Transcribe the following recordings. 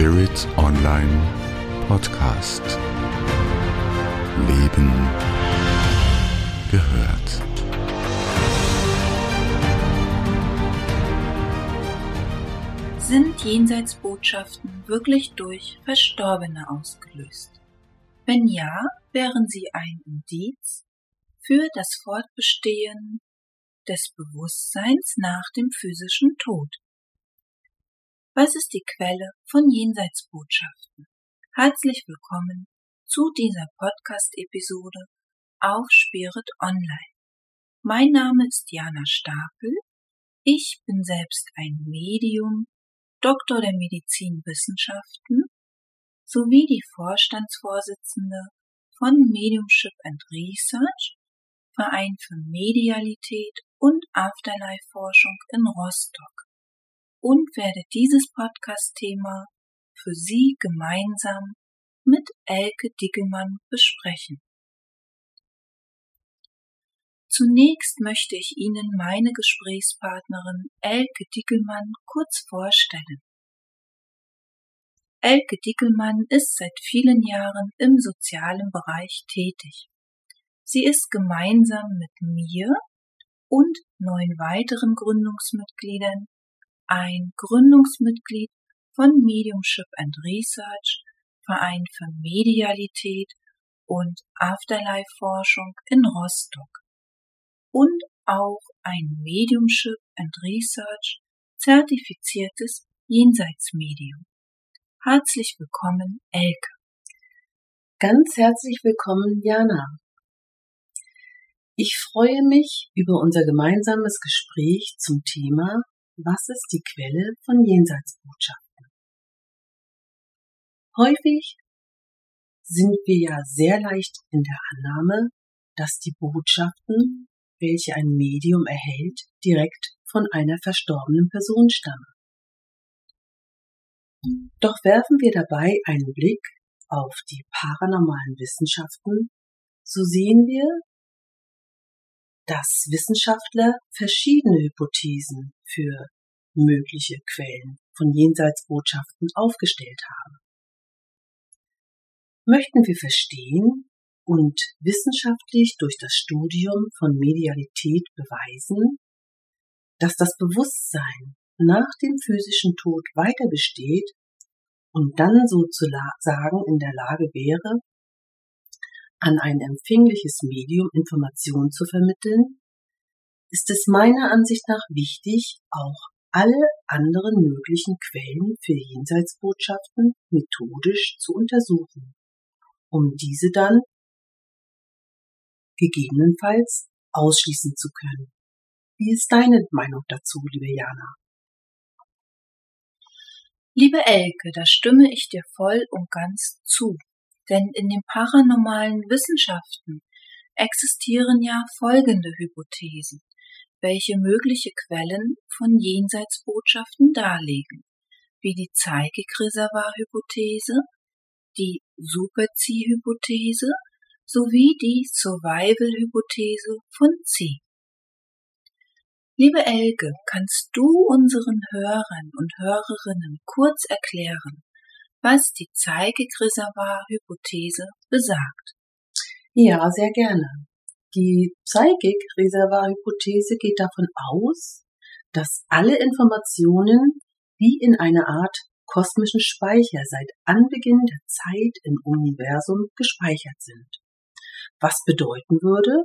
Spirit Online Podcast. Leben gehört. Sind Jenseitsbotschaften wirklich durch Verstorbene ausgelöst? Wenn ja, wären sie ein Indiz für das Fortbestehen des Bewusstseins nach dem physischen Tod. Was ist die Quelle von Jenseitsbotschaften? Herzlich willkommen zu dieser Podcast-Episode auf Spirit Online. Mein Name ist Jana Stapel. Ich bin selbst ein Medium, Doktor der Medizinwissenschaften sowie die Vorstandsvorsitzende von Mediumship and Research, Verein für Medialität und Afterlife-Forschung in Rostock und werde dieses Podcast-Thema für Sie gemeinsam mit Elke Dickelmann besprechen. Zunächst möchte ich Ihnen meine Gesprächspartnerin Elke Dickelmann kurz vorstellen. Elke Dickelmann ist seit vielen Jahren im sozialen Bereich tätig. Sie ist gemeinsam mit mir und neun weiteren Gründungsmitgliedern ein Gründungsmitglied von Mediumship and Research, Verein für Medialität und Afterlife-Forschung in Rostock und auch ein Mediumship and Research zertifiziertes Jenseitsmedium. Herzlich willkommen, Elke. Ganz herzlich willkommen, Jana. Ich freue mich über unser gemeinsames Gespräch zum Thema Was ist die Quelle von Jenseitsbotschaften? Häufig sind wir ja sehr leicht in der Annahme, dass die Botschaften, welche ein Medium erhält, direkt von einer verstorbenen Person stammen. Doch werfen wir dabei einen Blick auf die paranormalen Wissenschaften, so sehen wir, dass Wissenschaftler verschiedene Hypothesen für mögliche Quellen von Jenseitsbotschaften aufgestellt haben. Möchten wir verstehen und wissenschaftlich durch das Studium von Medialität beweisen, dass das Bewusstsein nach dem physischen Tod weiter besteht und dann sozusagen in der Lage wäre, an ein empfängliches Medium Informationen zu vermitteln, ist es meiner Ansicht nach wichtig, auch alle anderen möglichen Quellen für Jenseitsbotschaften methodisch zu untersuchen, um diese dann gegebenenfalls ausschließen zu können. Wie ist deine Meinung dazu, liebe Jana? Liebe Elke, da stimme ich dir voll und ganz zu. Denn in den paranormalen Wissenschaften existieren ja folgende Hypothesen, welche mögliche Quellen von Jenseitsbotschaften darlegen, wie die Psychic-Reservoir-Hypothese, die Super-C-Hypothese sowie die Survival-Hypothese von C. Liebe Elke, kannst du unseren Hörern und Hörerinnen kurz erklären, was die Psychic-Reservoir-Hypothese besagt. Ja, sehr gerne. Die Psychic-Reservoir-Hypothese geht davon aus, dass alle Informationen wie in einer Art kosmischen Speicher seit Anbeginn der Zeit im Universum gespeichert sind. Was bedeuten würde,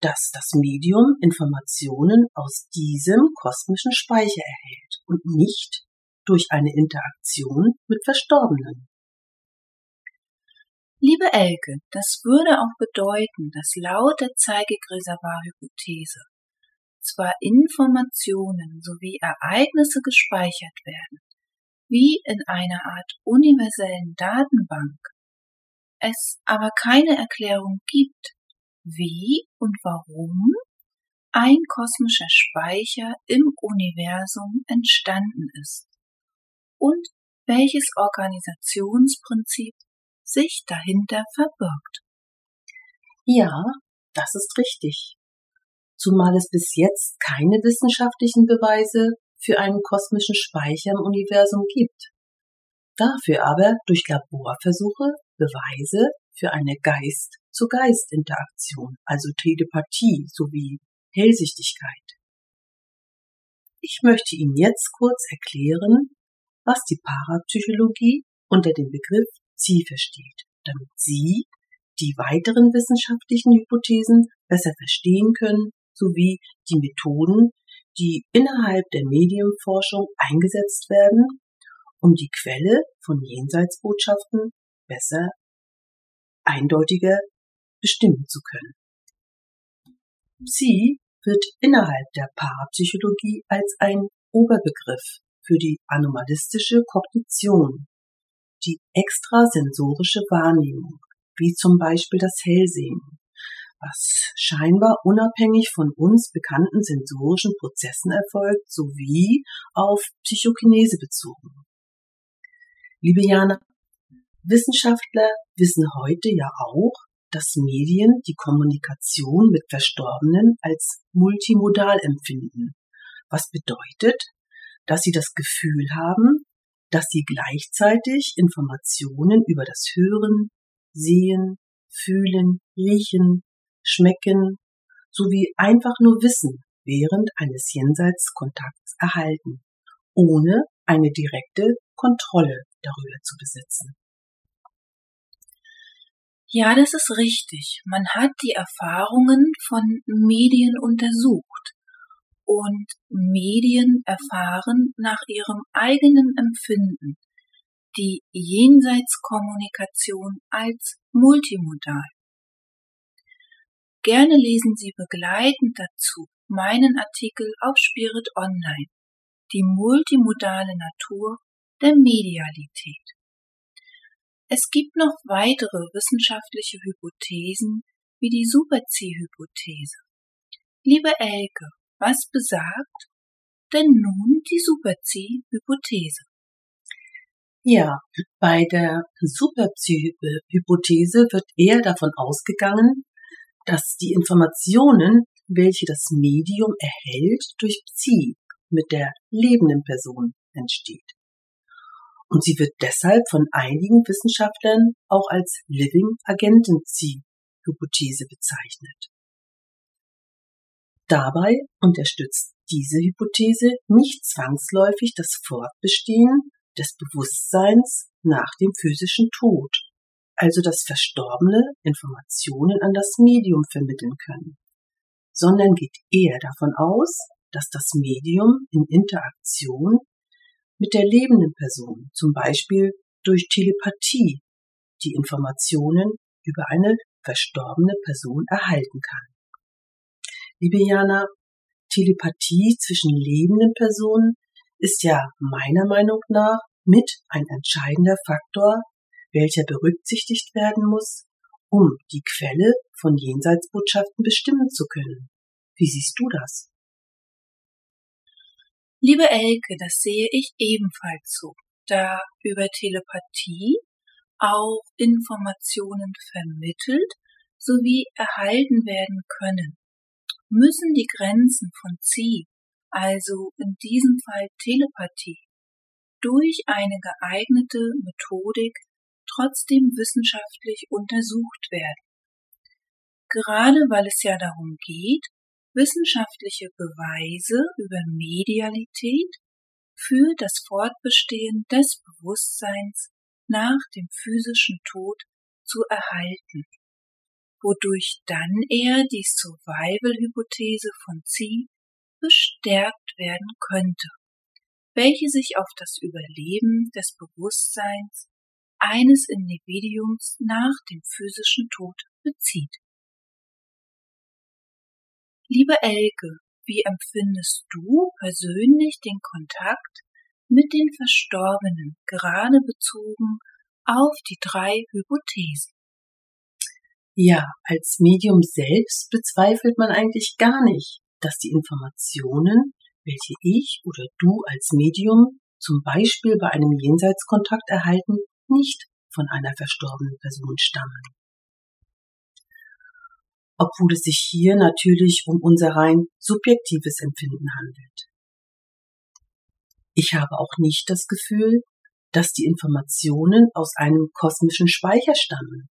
dass das Medium Informationen aus diesem kosmischen Speicher erhält und nicht durch eine Interaktion mit Verstorbenen. Liebe Elke, das würde auch bedeuten, dass laut der Zeigig-Reservoir-Hypothese zwar Informationen sowie Ereignisse gespeichert werden, wie in einer Art universellen Datenbank, es aber keine Erklärung gibt, wie und warum ein kosmischer Speicher im Universum entstanden ist und welches Organisationsprinzip sich dahinter verbirgt. Ja, das ist richtig. Zumal es bis jetzt keine wissenschaftlichen Beweise für einen kosmischen Speicher im Universum gibt. dafür aber durch Laborversuche Beweise für eine Geist-zu-Geist-Interaktion, also Telepathie sowie Hellsichtigkeit. Ich möchte Ihnen jetzt kurz erklären, was die Parapsychologie unter dem Begriff Sie versteht, damit Sie die weiteren wissenschaftlichen Hypothesen besser verstehen können, sowie die Methoden, die innerhalb der Medienforschung eingesetzt werden, um die Quelle von Jenseitsbotschaften besser, eindeutiger bestimmen zu können. Psi wird innerhalb der Parapsychologie als ein Oberbegriff für die anomalistische Kognition, die extrasensorische Wahrnehmung, wie zum Beispiel das Hellsehen, was scheinbar unabhängig von uns bekannten sensorischen Prozessen erfolgt, sowie auf Psychokinese bezogen. Liebe Jana, Wissenschaftler wissen heute ja auch, dass Medien die Kommunikation mit Verstorbenen als multimodal empfinden, was bedeutet, dass sie das Gefühl haben, dass sie gleichzeitig Informationen über das Hören, Sehen, Fühlen, Riechen, Schmecken sowie einfach nur Wissen während eines Jenseitskontakts erhalten, ohne eine direkte Kontrolle darüber zu besitzen. Ja, das ist richtig. Man hat die Erfahrungen von Medien untersucht und Medien erfahren nach ihrem eigenen Empfinden die Jenseitskommunikation als multimodal. Gerne lesen Sie begleitend dazu meinen Artikel auf Spirit Online, die multimodale Natur der Medialität. Es gibt noch weitere wissenschaftliche Hypothesen wie die Super-C-Hypothese. Liebe Elke, was besagt denn nun die Super-C-Hypothese? Ja, bei der Super-C-Hypothese wird eher davon ausgegangen, dass die Informationen, welche das Medium erhält, durch Psi mit der lebenden Person entsteht und sie wird deshalb von einigen Wissenschaftlern auch als Living Agentency Hypothese bezeichnet. Dabei unterstützt diese Hypothese nicht zwangsläufig das Fortbestehen des Bewusstseins nach dem physischen Tod, also dass Verstorbene Informationen an das Medium vermitteln können, sondern geht eher davon aus, dass das Medium in Interaktion mit der lebenden Person, zum Beispiel durch Telepathie, die Informationen über eine verstorbene Person erhalten kann. Liebe Jana, Telepathie zwischen lebenden Personen ist ja meiner Meinung nach mit ein entscheidender Faktor, welcher berücksichtigt werden muss, um die Quelle von Jenseitsbotschaften bestimmen zu können. Wie siehst du das? Liebe Elke, das sehe ich ebenfalls so, da über Telepathie auch Informationen vermittelt sowie erhalten werden können, müssen die Grenzen von Ziel, also in diesem Fall Telepathie, durch eine geeignete Methodik trotzdem wissenschaftlich untersucht werden. Gerade weil es ja darum geht, wissenschaftliche Beweise über Medialität für das Fortbestehen des Bewusstseins nach dem physischen Tod zu erhalten, wodurch dann eher die Survival-Hypothese von Zi bestärkt werden könnte, welche sich auf das Überleben des Bewusstseins eines Individuums nach dem physischen Tod bezieht. Liebe Elke, wie empfindest du persönlich den Kontakt mit den Verstorbenen, gerade bezogen auf die drei Hypothesen? Ja, als Medium selbst bezweifelt man eigentlich gar nicht, dass die Informationen, welche ich oder du als Medium zum Beispiel bei einem Jenseitskontakt erhalten, nicht von einer verstorbenen Person stammen obwohl es sich hier natürlich um unser rein subjektives Empfinden handelt. Ich habe auch nicht das Gefühl, dass die Informationen aus einem kosmischen Speicher stammen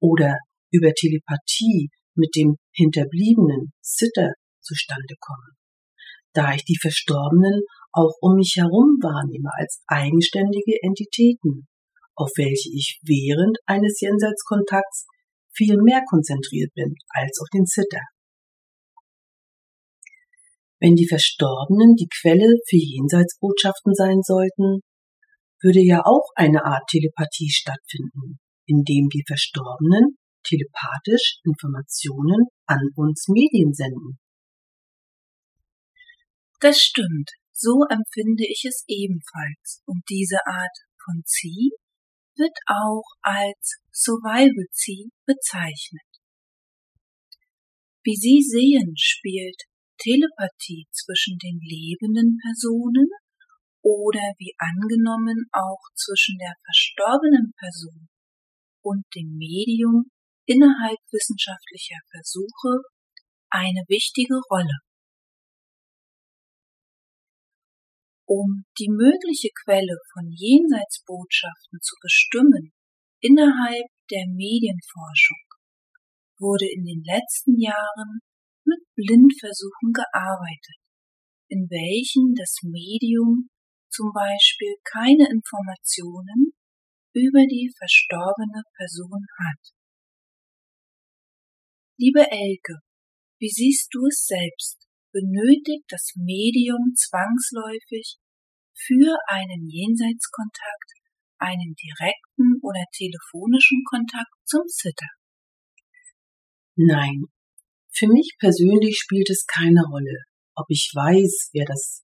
oder über Telepathie mit dem Hinterbliebenen Sitter zustande kommen, da ich die Verstorbenen auch um mich herum wahrnehme als eigenständige Entitäten, auf welche ich während eines Jenseitskontakts viel mehr konzentriert bin als auf den Sitter. Wenn die Verstorbenen die Quelle für Jenseitsbotschaften sein sollten, würde ja auch eine Art Telepathie stattfinden, indem die Verstorbenen telepathisch Informationen an uns Medien senden. Das stimmt, so empfinde ich es ebenfalls, und diese Art von Zieh wird auch als Survival Zieh bezeichnet. Wie Sie sehen, spielt Telepathie zwischen den lebenden Personen oder wie angenommen auch zwischen der verstorbenen Person und dem Medium innerhalb wissenschaftlicher Versuche eine wichtige Rolle. Um die mögliche Quelle von Jenseitsbotschaften zu bestimmen innerhalb der Medienforschung wurde in den letzten Jahren mit Blindversuchen gearbeitet, in welchen das Medium zum Beispiel keine Informationen über die verstorbene Person hat. Liebe Elke, wie siehst du es selbst? Benötigt das Medium zwangsläufig für einen Jenseitskontakt einen direkten oder telefonischen Kontakt zum Sitter? Nein, für mich persönlich spielt es keine Rolle, ob ich weiß, wer das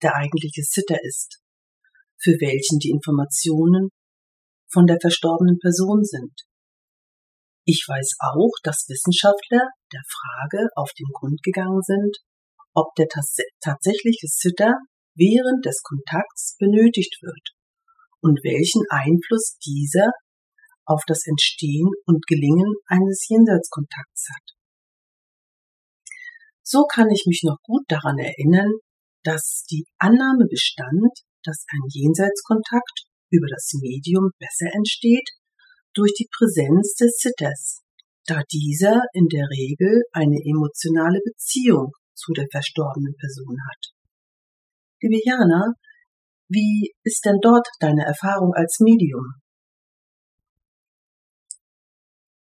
der eigentliche Sitter ist, für welchen die Informationen von der verstorbenen Person sind. Ich weiß auch, dass Wissenschaftler der Frage auf den Grund gegangen sind, ob der tatsächliche Sitter während des Kontakts benötigt wird und welchen Einfluss dieser auf das Entstehen und Gelingen eines Jenseitskontakts hat. So kann ich mich noch gut daran erinnern, dass die Annahme bestand, dass ein Jenseitskontakt über das Medium besser entsteht durch die Präsenz des Sitters, da dieser in der Regel eine emotionale Beziehung zu der verstorbenen Person hat. Liebe Jana, wie ist denn dort deine Erfahrung als Medium?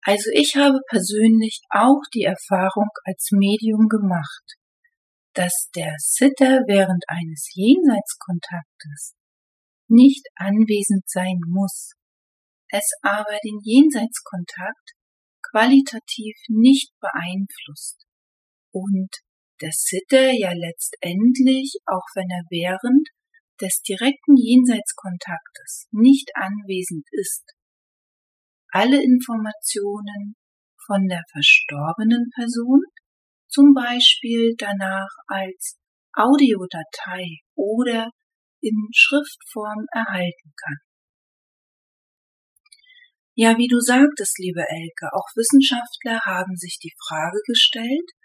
Also ich habe persönlich auch die Erfahrung als Medium gemacht dass der Sitter während eines Jenseitskontaktes nicht anwesend sein muss, es aber den Jenseitskontakt qualitativ nicht beeinflusst und der Sitter ja letztendlich, auch wenn er während des direkten Jenseitskontaktes nicht anwesend ist, alle Informationen von der verstorbenen Person zum Beispiel danach als Audiodatei oder in Schriftform erhalten kann. Ja, wie du sagtest, liebe Elke, auch Wissenschaftler haben sich die Frage gestellt,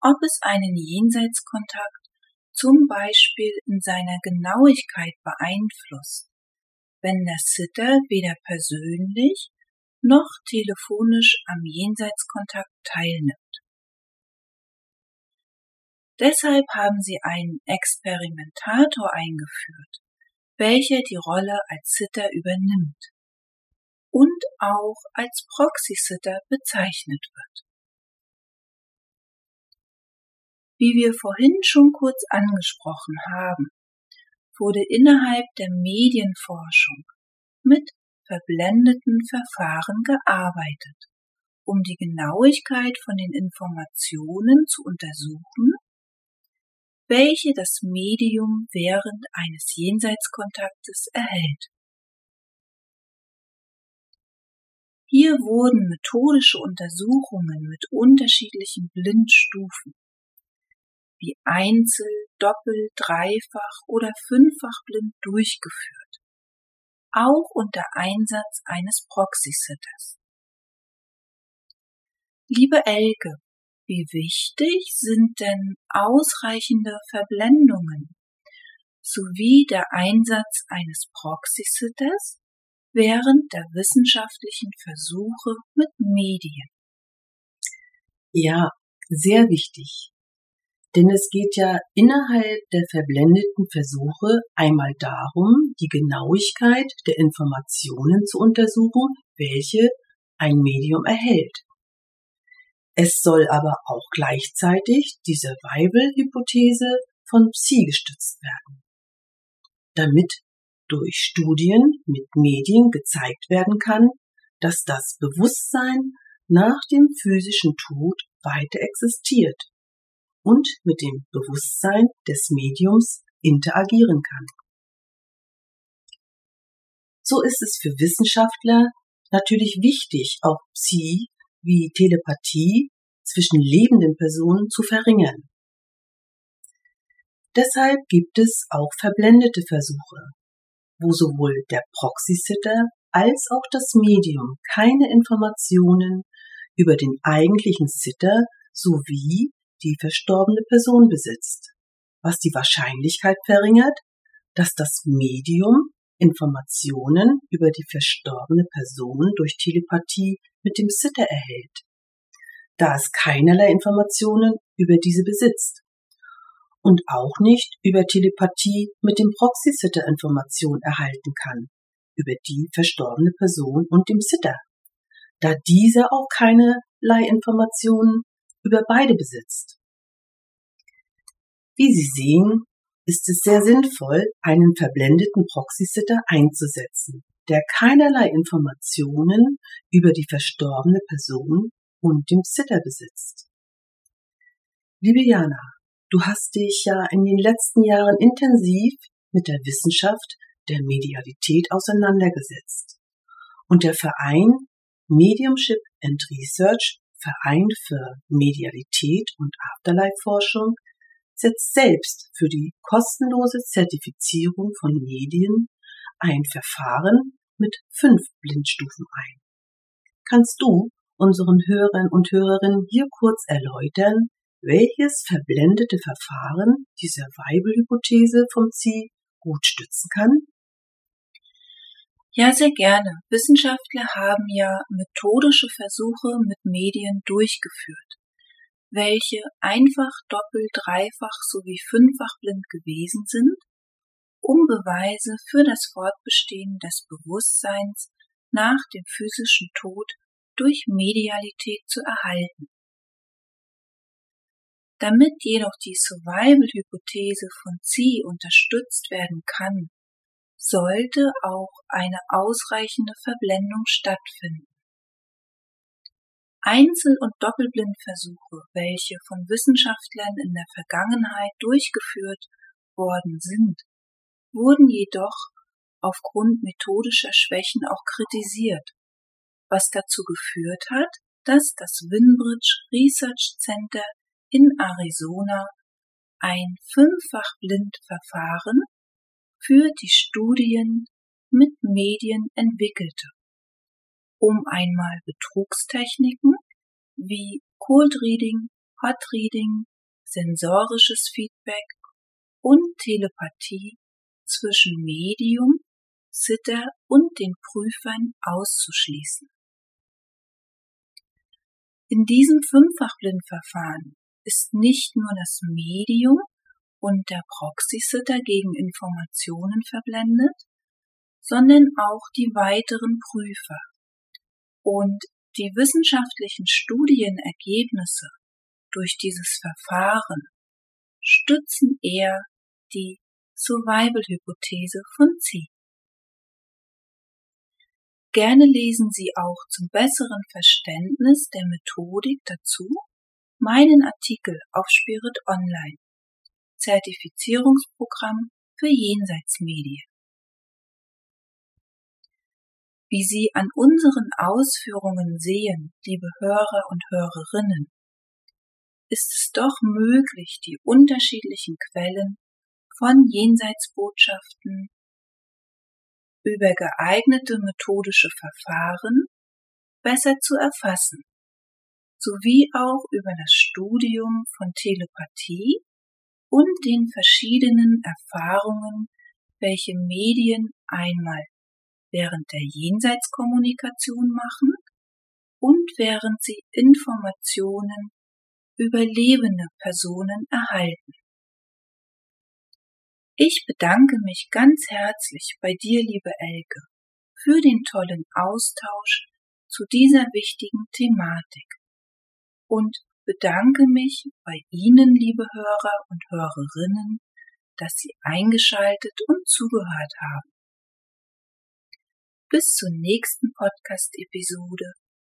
ob es einen Jenseitskontakt zum Beispiel in seiner Genauigkeit beeinflusst, wenn der Sitter weder persönlich noch telefonisch am Jenseitskontakt teilnimmt. Deshalb haben sie einen Experimentator eingeführt, welcher die Rolle als Sitter übernimmt und auch als Proxy-Sitter bezeichnet wird. Wie wir vorhin schon kurz angesprochen haben, wurde innerhalb der Medienforschung mit verblendeten Verfahren gearbeitet, um die Genauigkeit von den Informationen zu untersuchen welche das Medium während eines Jenseitskontaktes erhält. Hier wurden methodische Untersuchungen mit unterschiedlichen Blindstufen wie Einzel-, Doppel-, Dreifach- oder Fünffach-Blind durchgeführt, auch unter Einsatz eines Proxy-Sitters. Liebe Elke, wie wichtig sind denn ausreichende Verblendungen sowie der Einsatz eines Proxy-Sitters während der wissenschaftlichen Versuche mit Medien. Ja, sehr wichtig. Denn es geht ja innerhalb der verblendeten Versuche einmal darum, die Genauigkeit der Informationen zu untersuchen, welche ein Medium erhält. Es soll aber auch gleichzeitig die Survival-Hypothese von Psi gestützt werden. Damit durch Studien mit Medien gezeigt werden kann, dass das Bewusstsein nach dem physischen Tod weiter existiert und mit dem Bewusstsein des Mediums interagieren kann. So ist es für Wissenschaftler natürlich wichtig, auch Psi wie Telepathie zwischen lebenden Personen zu verringern. Deshalb gibt es auch verblendete Versuche, wo sowohl der Proxy-Sitter als auch das Medium keine Informationen über den eigentlichen Sitter sowie die verstorbene Person besitzt, was die Wahrscheinlichkeit verringert, dass das Medium Informationen über die verstorbene Person durch Telepathie mit dem Sitter erhält, da es keinerlei Informationen über diese besitzt und auch nicht über Telepathie mit dem Proxy-Sitter Informationen erhalten kann über die verstorbene Person und dem Sitter, da dieser auch keinerlei Informationen über beide besitzt. Wie Sie sehen, ist es sehr sinnvoll, einen verblendeten Proxy-Sitter einzusetzen, der keinerlei Informationen über die verstorbene Person und dem Sitter besitzt. Liebe Jana, du hast dich ja in den letzten Jahren intensiv mit der Wissenschaft der Medialität auseinandergesetzt. Und der Verein Mediumship and Research, Verein für Medialität und Afterlife-Forschung, setzt selbst für die kostenlose Zertifizierung von Medien ein Verfahren mit fünf Blindstufen ein. Kannst du unseren Hörern und Hörerinnen hier kurz erläutern, welches verblendete Verfahren die Survival-Hypothese vom Ziel gut stützen kann? Ja, sehr gerne. Wissenschaftler haben ja methodische Versuche mit Medien durchgeführt, welche einfach, doppelt, dreifach sowie fünffach blind gewesen sind, um Beweise für das Fortbestehen des Bewusstseins nach dem physischen Tod durch Medialität zu erhalten. Damit jedoch die Survival-Hypothese von Zi unterstützt werden kann, sollte auch eine ausreichende Verblendung stattfinden. Einzel- und Doppelblindversuche, welche von Wissenschaftlern in der Vergangenheit durchgeführt worden sind, wurden jedoch aufgrund methodischer Schwächen auch kritisiert, was dazu geführt hat, dass das Winbridge Research Center in Arizona ein Fünffach-Blind-Verfahren für die Studien mit Medien entwickelte, um einmal Betrugstechniken wie Cold Reading, Hot Reading, sensorisches Feedback und Telepathie zwischen Medium, Sitter und den Prüfern auszuschließen. In diesem Fünffachblindverfahren ist nicht nur das Medium und der Proxy-Sitter gegen Informationen verblendet, sondern auch die weiteren Prüfer. Und die wissenschaftlichen Studienergebnisse durch dieses Verfahren stützen eher die Survival-Hypothese von C. Gerne lesen Sie auch zum besseren Verständnis der Methodik dazu meinen Artikel auf Spirit Online Zertifizierungsprogramm für Jenseitsmedien. Wie Sie an unseren Ausführungen sehen, liebe Hörer und Hörerinnen, ist es doch möglich, die unterschiedlichen Quellen von Jenseitsbotschaften über geeignete methodische Verfahren besser zu erfassen, sowie auch über das Studium von Telepathie und den verschiedenen Erfahrungen, welche Medien einmal während der Jenseitskommunikation machen und während sie Informationen über lebende Personen erhalten. Ich bedanke mich ganz herzlich bei dir, liebe Elke, für den tollen Austausch zu dieser wichtigen Thematik und bedanke mich bei Ihnen, liebe Hörer und Hörerinnen, dass Sie eingeschaltet und zugehört haben. Bis zur nächsten Podcast-Episode.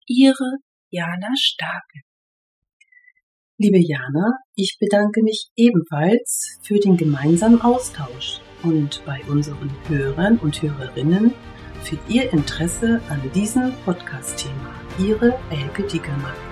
Ihre Jana Stapel. Liebe Jana, ich bedanke mich ebenfalls für den gemeinsamen Austausch und bei unseren Hörern und Hörerinnen für Ihr Interesse an diesem Podcast-Thema. Ihre Elke Dickermann.